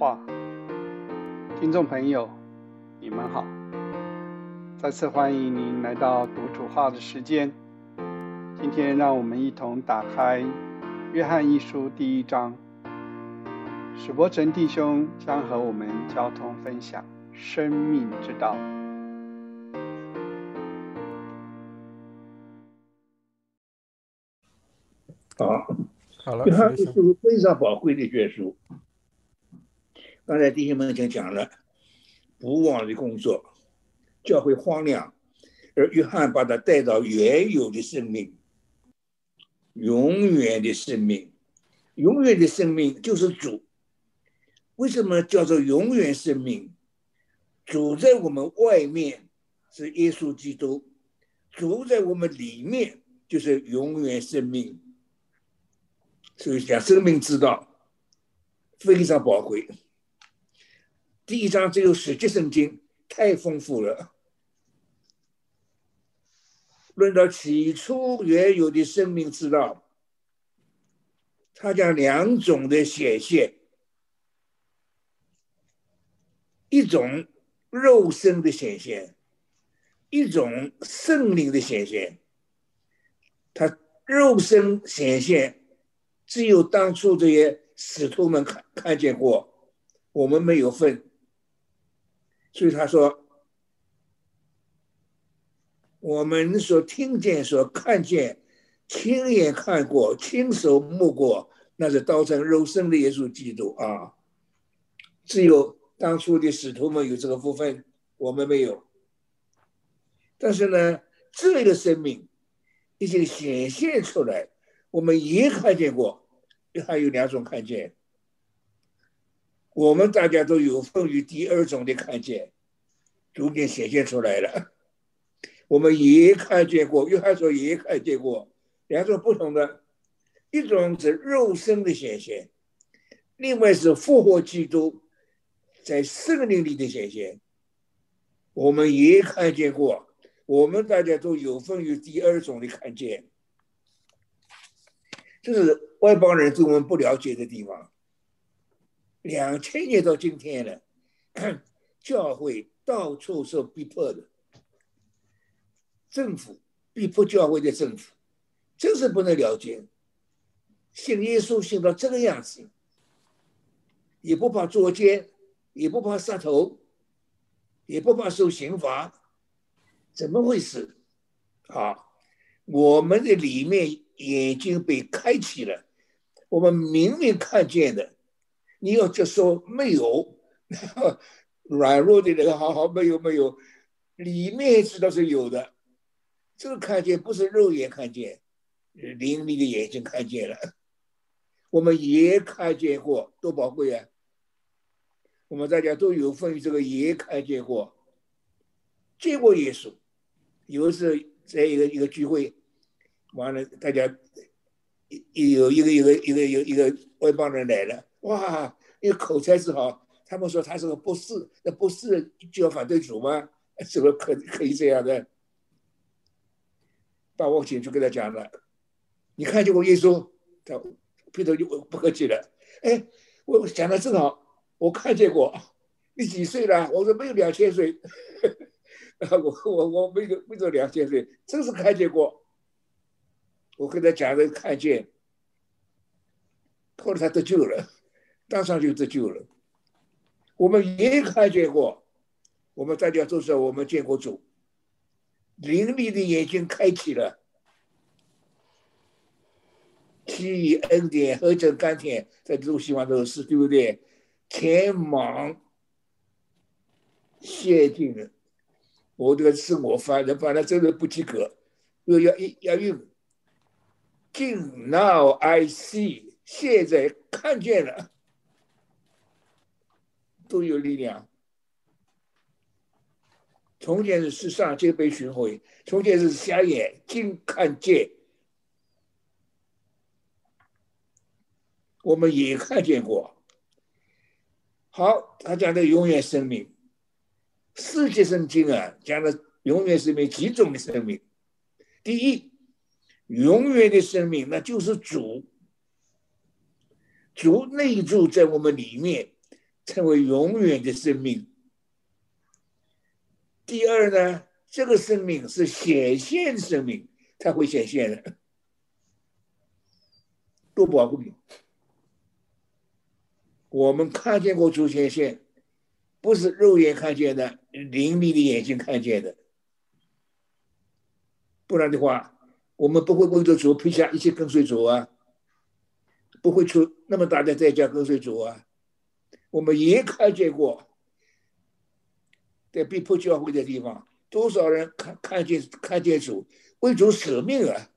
话，听众朋友，你们好，再次欢迎您来到读主话的时间。今天让我们一同打开《约翰一书》第一章，史伯成弟兄将和我们交通分享生命之道。好，好了，约翰一书非常宝贵的卷书。刚才弟兄们已经讲了，不忘的工作，教会荒凉，而约翰把他带到原有的生命，永远的生命，永远的生命就是主。为什么叫做永远生命？主在我们外面是耶稣基督，主在我们里面就是永远生命。所以讲生命之道非常宝贵。第一章只有十节圣经，太丰富了。论到起初原有的生命之道，它讲两种的显现，一种肉身的显现，一种圣灵的显现。它肉身显现，只有当初这些使徒们看看见过，我们没有份。所以他说，我们所听见、所看见、亲眼看过、亲手摸过，那是道成肉身的耶稣基督啊！只有当初的使徒们有这个福分，我们没有。但是呢，这个生命已经显现出来，我们也看见过，还有两种看见。我们大家都有份于第二种的看见，逐渐显现出来了。我们也看见过，约翰说也看见过，两种不同的，一种是肉身的显现，另外是复活基督在圣灵里的显现。我们也看见过，我们大家都有份于第二种的看见，这是外邦人对我们不了解的地方。两千年到今天了，教会到处受逼迫的，政府逼迫教会的政府，真是不能了解。信耶稣信到这个样子，也不怕捉奸，也不怕杀头，也不怕受刑罚，怎么回事？啊，我们的里面眼睛被开启了，我们明明看见的。你要就说没有，软弱的人好好没有没有，里面知道是有的，这个看见不是肉眼看见，灵力的眼睛看见了，我们也看见过，多宝贵啊！我们大家都有份这个也看见过，见过耶稣。有一次在一个一个聚会，完了大家有一个一个一个有一个外邦人来了。哇，因为口才是好，他们说他是个博士，那博士就要反对主吗？怎么可可以这样的？把我请去跟他讲了，你看见过耶稣？他回头就不客气了。哎，我讲的正好，我看见过。你几岁了？我说没有两千岁。我我我没有没有两千岁，真是看见过。我跟他讲的看见，后来他得救了。当场就得救了。我们也看见过，我们大家都说我们见过主，灵力的眼睛开启了，给予恩典和这甘甜，在这种希望都是对不对？前忙限定了，我这个是我翻的，反正真的不及格，又要一要用。今 now I see，现在看见了。都有力量。从前是世上皆被寻回，从前是瞎眼，今看见。我们也看见过。好，他讲的永远生命，世界圣经啊，讲的永远生命几种的生命。第一，永远的生命，那就是主，主内住在我们里面。称为永远的生命。第二呢，这个生命是显现生命，它会显现的，多宝贵！我们看见过主显现，不是肉眼看见的，灵力的眼睛看见的。不然的话，我们不会为着主撇下一切跟随主啊，不会出那么大的代价跟随主啊。我们也看见过。在被迫教会的地方，多少人看看见看见主为主舍命啊！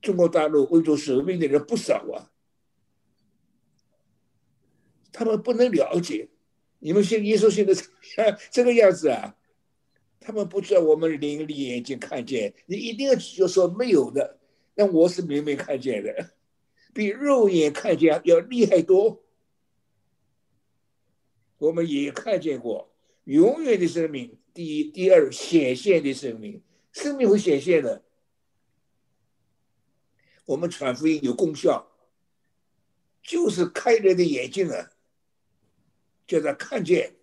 中国大陆为主舍命的人不少啊，他们不能了解，你们信耶稣信的 这个样子啊，他们不知道我们灵力眼睛看见，你一定要就说没有的，那我是明明看见的，比肉眼看见要厉害多，我们也看见过。永远的生命，第一、第二，显现的生命，生命会显现的。我们传福音有功效，就是开人的眼睛啊，叫他看见。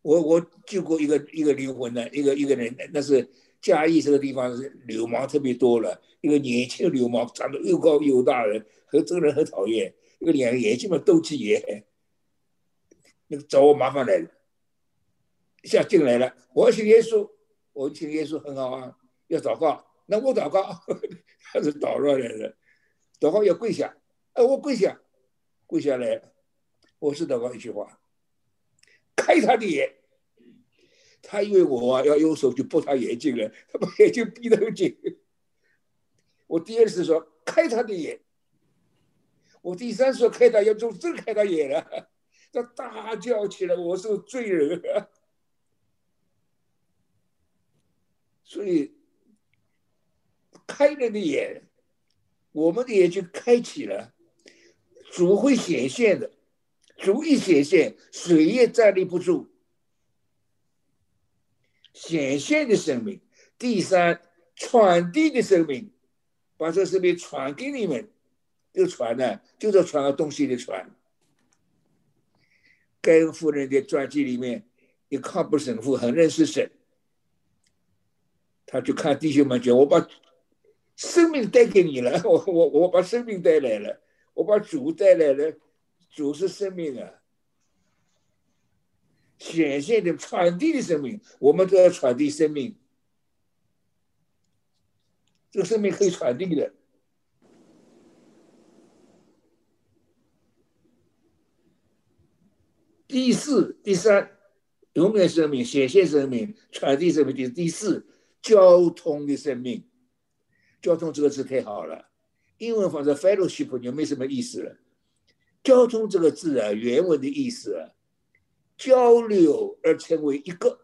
我我救过一个一个灵魂的一个一个人，那是嘉义这个地方是流氓特别多了，一个年轻流氓，长得又高又大，人和这个人很讨厌，一个两个眼睛嘛斗鸡眼。那个找我麻烦来了，一下进来了。我要请耶稣，我请耶稣很好啊，要祷告。那我祷告，他是祷告来的，祷告要跪下。哎，我跪下，跪下来，我是祷告一句话：开他的眼。他以为我要用手去拨他眼睛了，他把眼睛闭得很紧。我第二次说开他的眼，我第三次说开他眼，就真开他眼了。他大叫起来：“我是罪人！”啊 所以开人的眼，我们的眼睛开启了，主会显现的。主一显现，水也站立不住。显现的生命，第三传递的生命，把这生命传给你们。这个传呢，就是传个东西的传。盖恩夫人的传记里面，一看不神父很认识神，他就看弟兄们讲：“我把生命带给你了，我我我把生命带来了，我把主带来了，主是生命啊，显现的传递的生命，我们都要传递生命，这个生命可以传递的。”第四、第三，永远生命、显现生命、传递生命。第第四，交通的生命。交通这个字太好了，英文放在 fellowship 就没什么意思了。交通这个字啊，原文的意思啊，交流而成为一个，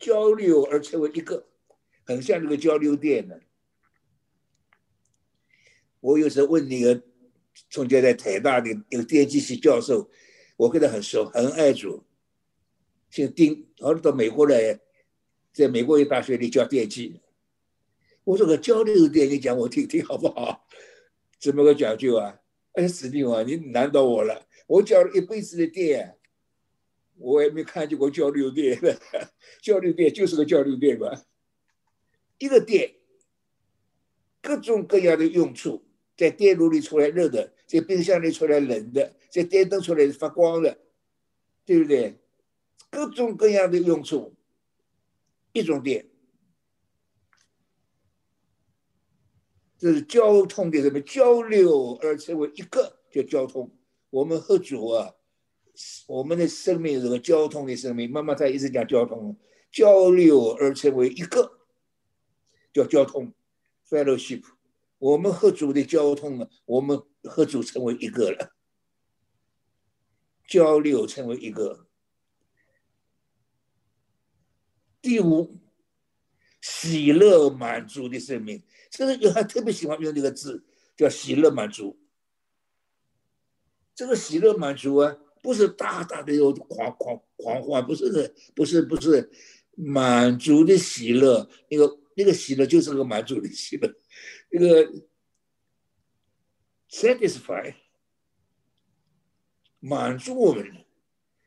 交流而成为一个，很像那个交流电呢。我有时候问那个。从前在台大的一个电机系教授，我跟他很熟，很爱主，姓丁，后来到美国来，在美国一大学里教电机。我说个交流电，你讲我听听好不好？怎么个讲究啊？哎，史蒂文，你难倒我了。我教了一辈子的电，我也没看见过交流电。交流电就是个交流电吧？一个电，各种各样的用处。在电炉里出来热的，在冰箱里出来冷的，在电灯出来是发光的，对不对？各种各样的用处，一种电，这是交通的什么交流而成为一个叫交通。我们喝酒啊，我们的生命是个交通的生命，妈妈她一直讲交通，交流而成为一个叫交通，fellowship。我们和主的交通啊，我们和主成为一个了，交流成为一个。第五，喜乐满足的生命，这个有还特别喜欢用这个字，叫喜乐满足。这个喜乐满足啊，不是大大的有狂狂狂欢，不是的，不是不是满足的喜乐，那个那个喜乐就是个满足的喜乐。这个 satisfy 满足我们。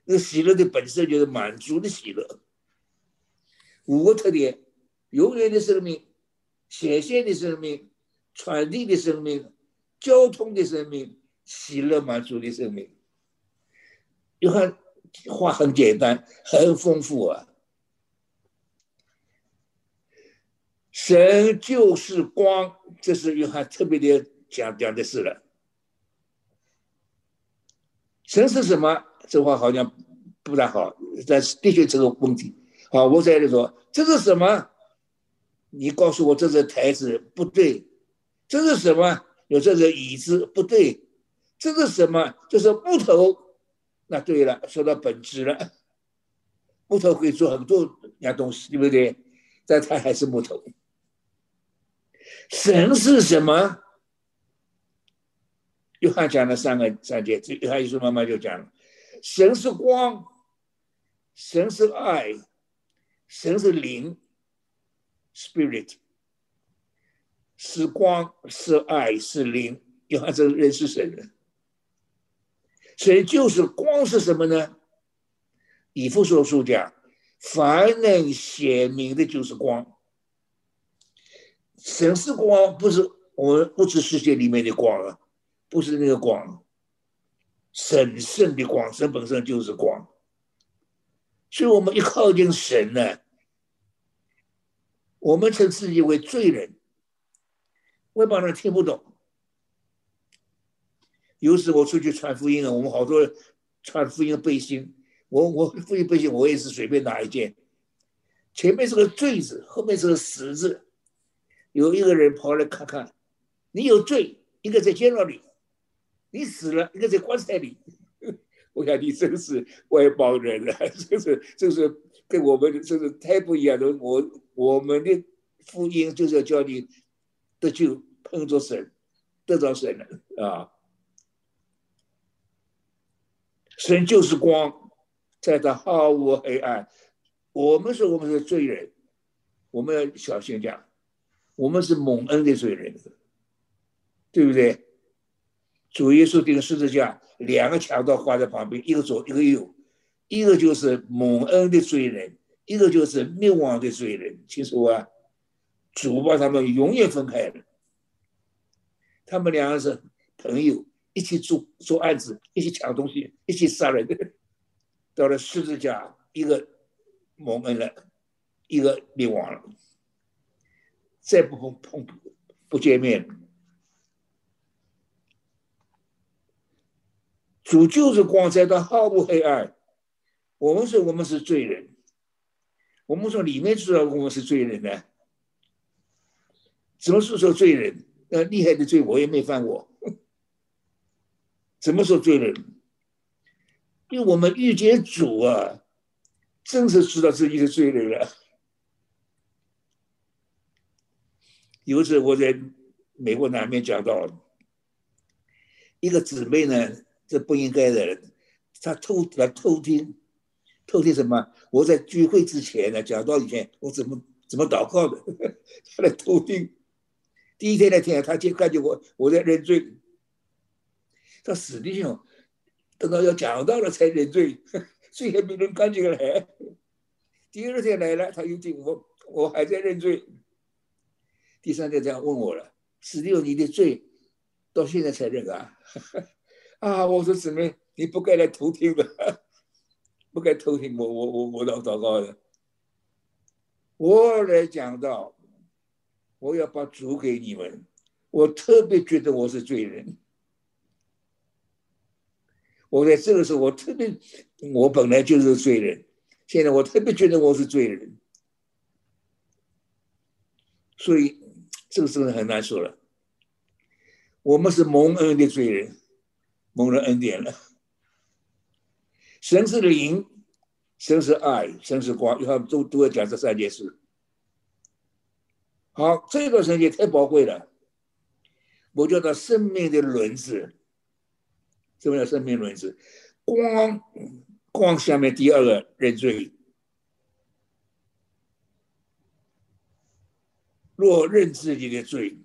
那喜乐的本身就是满足的喜乐。五个特点：永远的生命、显现的生命、传递的生命、交通的生命、喜乐满足的生命。约翰话很简单，很丰富啊。神就是光，这是约翰特别的讲讲的事了。神是什么？这话好像不大好，但是的确这个问题。好，我在这说，这是什么？你告诉我这是台子不对，这是什么？有这个椅子不对，这是什么？这是木头。那对了，说到本质了，木头可以做很多样东西，对不对？但它还是木头。神是什么？约翰讲了三个三节，约翰一说，妈妈就讲了：神是光，神是爱，神是灵，spirit 是光，是爱，是灵。约翰这认识神的，神就是光是什么呢？以弗所书讲，凡能显明的就是光。神是光，不是我们物质世界里面的光啊。不是那个光，神圣的光，神本身就是光，所以我们一靠近神呢，我们称自己为罪人，外邦人听不懂。有时我出去传福音啊，我们好多传福音的背心，我我福音背心我也是随便拿一件，前面是个罪字，后面是个死字，有一个人跑来看看，你有罪，应该在监牢里。你死了，应该在棺材里。我想你真是外邦人了，真是，真是跟我们真是太不一样了。我我们的福音就是要叫你得救，碰着神，得到神了啊！神就是光，在他毫无黑暗。我们说我们是罪人，我们要小心讲，我们是蒙恩的罪人，对不对？主耶稣钉十字架，两个强盗画在旁边，一个左一个右，一个就是蒙恩的罪人，一个就是灭亡的罪人。听说啊，主把他们永远分开了。他们两个是朋友，一起做做案子，一起抢东西，一起杀人。到了十字架，一个蒙恩了，一个灭亡了，再不碰碰不见面。主就是光，在他毫无黑暗。我们说我们是罪人，我们说里面知道我们是罪人呢？怎么说说罪人？那厉害的罪我也没犯过。怎么说罪人？因为我们遇见主啊，真是知道自己是罪人了。有一次我在美国南面讲到，一个姊妹呢。这不应该的，她偷来偷听，偷听什么？我在聚会之前呢，讲到以前我怎么怎么祷告的，她 来偷听。第一天来听，她就看见我我在认罪。她死的时候，等到要讲到了才认罪，罪还没人赶紧来。第二天来了，他又听我我还在认罪。第三天这样问我了：“死的有你的罪，到现在才认啊？” 啊！我说姊妹，你不该来偷听的，不该偷听我我我我祷祷告的。我来讲到，我要把主给你们。我特别觉得我是罪人。我在这个时候，我特别，我本来就是罪人。现在我特别觉得我是罪人，所以这个时候很难说了。我们是蒙恩的罪人。蒙了恩典了，神是灵，神是爱，神是光，以后都都要讲这三件事。好，这个圣经太宝贵了，我叫它生命的轮子。什么叫生命轮子？光，光下面第二个认罪，若认自己的罪，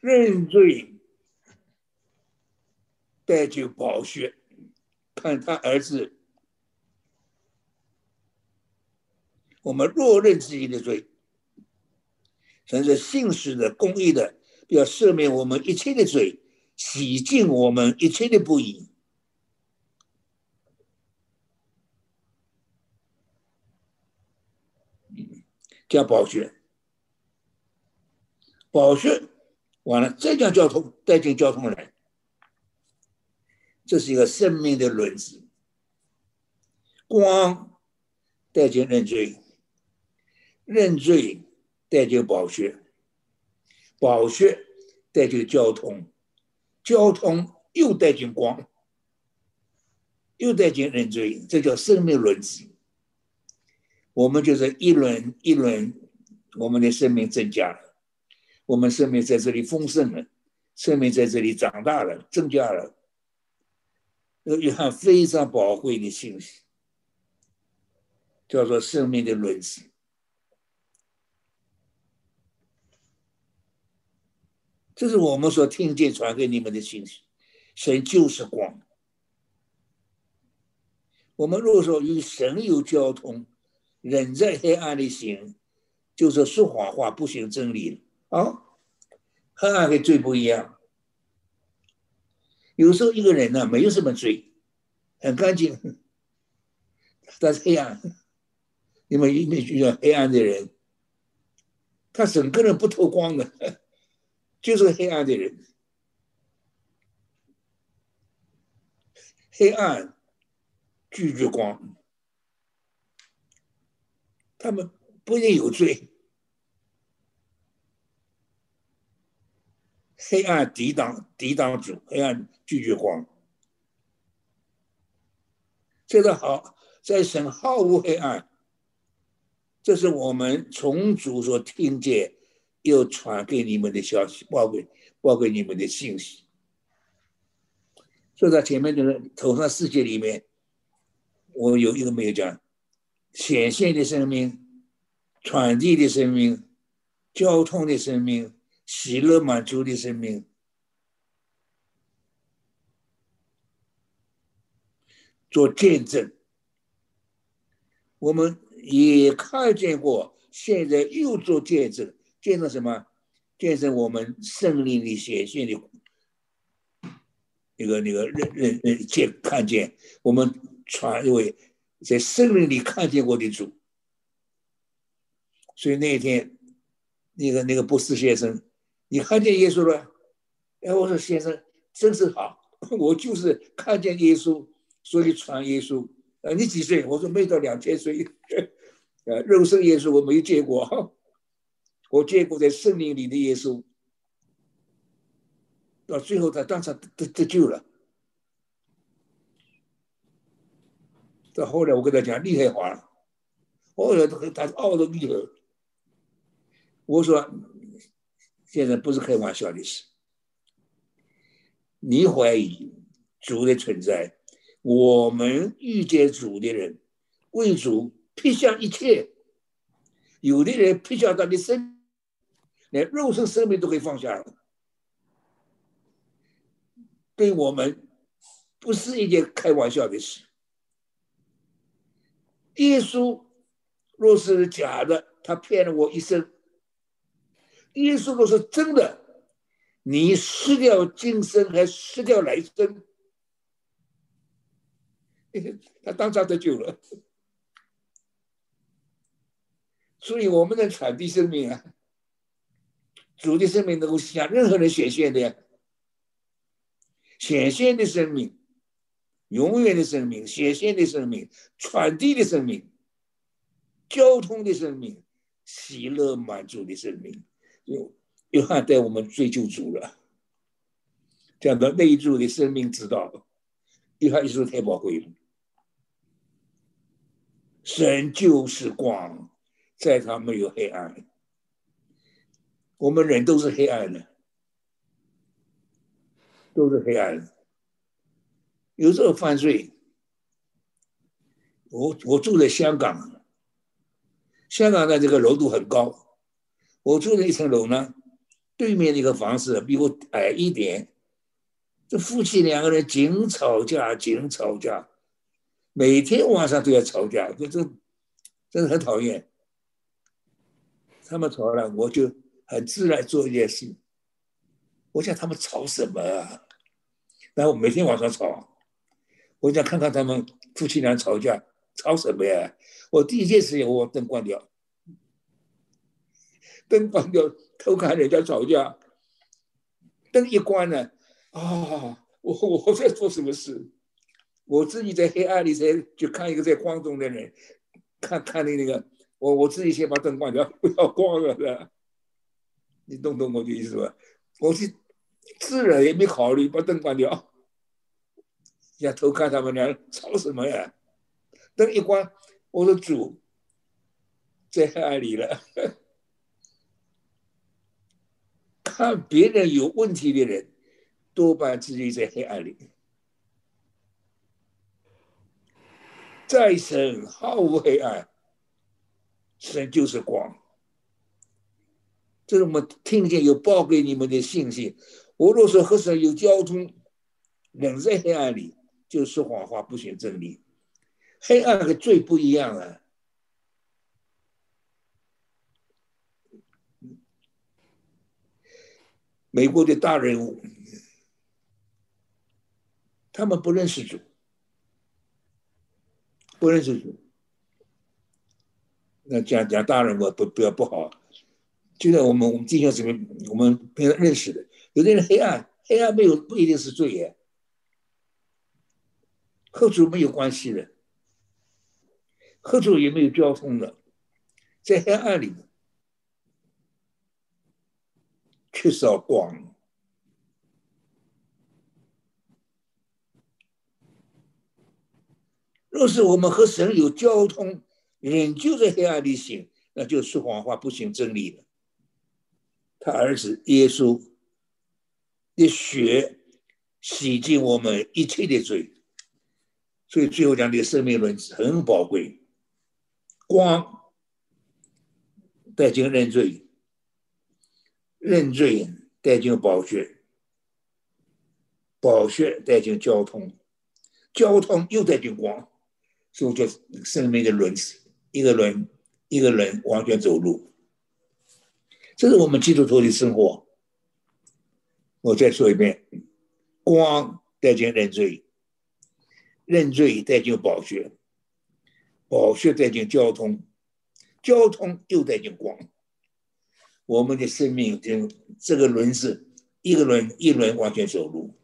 认罪。带去宝血，看他儿子。我们若认自己的罪，神是信实的、公义的，要赦免我们一切的罪，洗净我们一切的不义。叫宝血，宝血完了，再将交通带进交通来，这是一个生命的轮子。光带进认罪，认罪带进宝血，宝血带进交通，交通又带进光，又带进认罪，这叫生命轮子。我们就是一轮一轮，我们的生命增加了，我们生命在这里丰盛了，生命在这里长大了，增加了。有一项非常宝贵的信息，叫做生命的轮子。这是我们所听见传给你们的信息，神就是光。我们如果说与神有交通。人在黑暗里行，就是说谎话，不行真理啊。黑暗跟罪不一样。有时候一个人呢，没有什么罪，很干净，但是黑暗。你们一定遇到黑暗的人，他整个人不透光的，就是黑暗的人。黑暗拒绝光。他们不一定有罪，黑暗抵挡抵挡主，黑暗拒绝光，这个好在神毫无黑暗，这是我们从主所听见又传给你们的消息，报给报给你们的信息。就在前面就是头上世界里面，我有一个没有讲。显现的生命，传递的生命，交通的生命，喜乐满足的生命，做见证。我们也看见过，现在又做见证，见证什么？见证我们胜利的显现的，那个那个认认认见看见我们传为。在森林里看见过的主，所以那一天，那个那个博士先生，你看见耶稣了？哎，我说先生真是好，我就是看见耶稣，所以传耶稣。呃，你几岁？我说没到两千岁。呃，肉身耶稣我没见过，我见过在森林里的耶稣。到最后他当场得得救了。到后来，我跟他讲厉害话了，哦哟，他他傲的厉害。我说，现在不是开玩笑的事。你怀疑主的存在，我们遇见主的人，为主撇下一切。有的人撇下他的生，连肉身生命都可以放下了。对我们，不是一件开玩笑的事。耶稣若是假的，他骗了我一生；耶稣若是真的，你失掉今生还失掉来生，他当场得救了。所以我们的传递生命啊，主的生命能够向任何人显现的呀，显现的生命。永远的生命，显现的生命，传递的生命，交通的生命，喜乐满足的生命，有约翰带我们追求主了。讲到内住的生命之道，约翰一说太宝贵了。神就是光，在他没有黑暗。我们人都是黑暗的，都是黑暗的。有时候犯罪，我我住在香港，香港的这个楼度很高，我住的一层楼呢，对面那个房子比我矮一点，这夫妻两个人紧吵架，紧吵架，每天晚上都要吵架，这这真的很讨厌。他们吵了，我就很自然做一件事。我想他们吵什么啊？然后每天晚上吵，我想看看他们夫妻俩吵架吵什么呀？我第一件事情，我把灯关掉，灯关掉，偷看人家吵架。灯一关呢，啊，我我在做什么事？我自己在黑暗里在就看一个在光中的人，看看的那个，我我自己先把灯关掉，不要光了的。你懂懂我的意思吧？我是自然也没考虑把灯关掉，要偷看他们俩吵什么呀？灯一关，我的主在黑暗里了。看别人有问题的人，多半自己在黑暗里。再神毫无黑暗，神就是光。这是我们听见有报给你们的信息。我若说和神有交通，人在黑暗里，就说谎话，不选真理。黑暗和罪不一样啊。美国的大人物，他们不认识主，不认识主。那讲讲大人物不不要不好，就像我们我们弟兄姊妹，我们平常认识的，有的人黑暗，黑暗没有不一定是罪业，和主没有关系的，和主也没有交通的，在黑暗里。缺少光。若是我们和神有交通，仍旧在黑暗里行，那就说谎话，不行真理了。他儿子耶稣的血洗净我们一切的罪，所以最后讲的生命论很宝贵。光带进认罪。认罪带进宝血，宝血带进交通，交通又带进光，所以叫生命的轮子，一个轮一个人完全走路。这是我们基督徒的生活。我再说一遍：光带进认罪，认罪带进宝血，宝血带进交通，交通又带进光。我们的生命就这个轮子，一个轮一轮完全走路，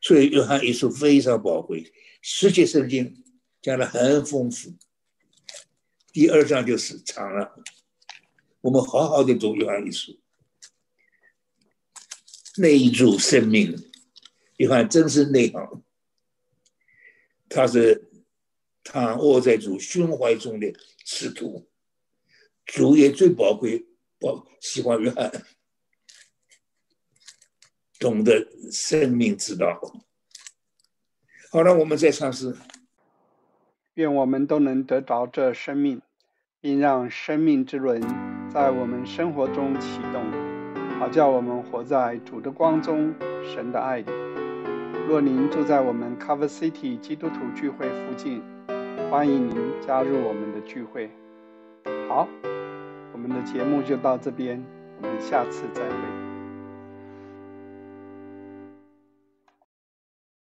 所以约翰一书非常宝贵，世界圣经讲的很丰富。第二章就是长了，我们好好的读约翰一书，内住生命，约翰真是内行，他是躺卧在主胸怀中的使徒，主也最宝贵。宝喜欢约翰，懂得生命之道。好了，我们再尝试。愿我们都能得着这生命，并让生命之轮在我们生活中启动，好叫我们活在主的光中、神的爱里。若您住在我们 Cover City 基督徒聚会附近，欢迎您加入我们的聚会。好。我们的节目就到这边，我们下次再会。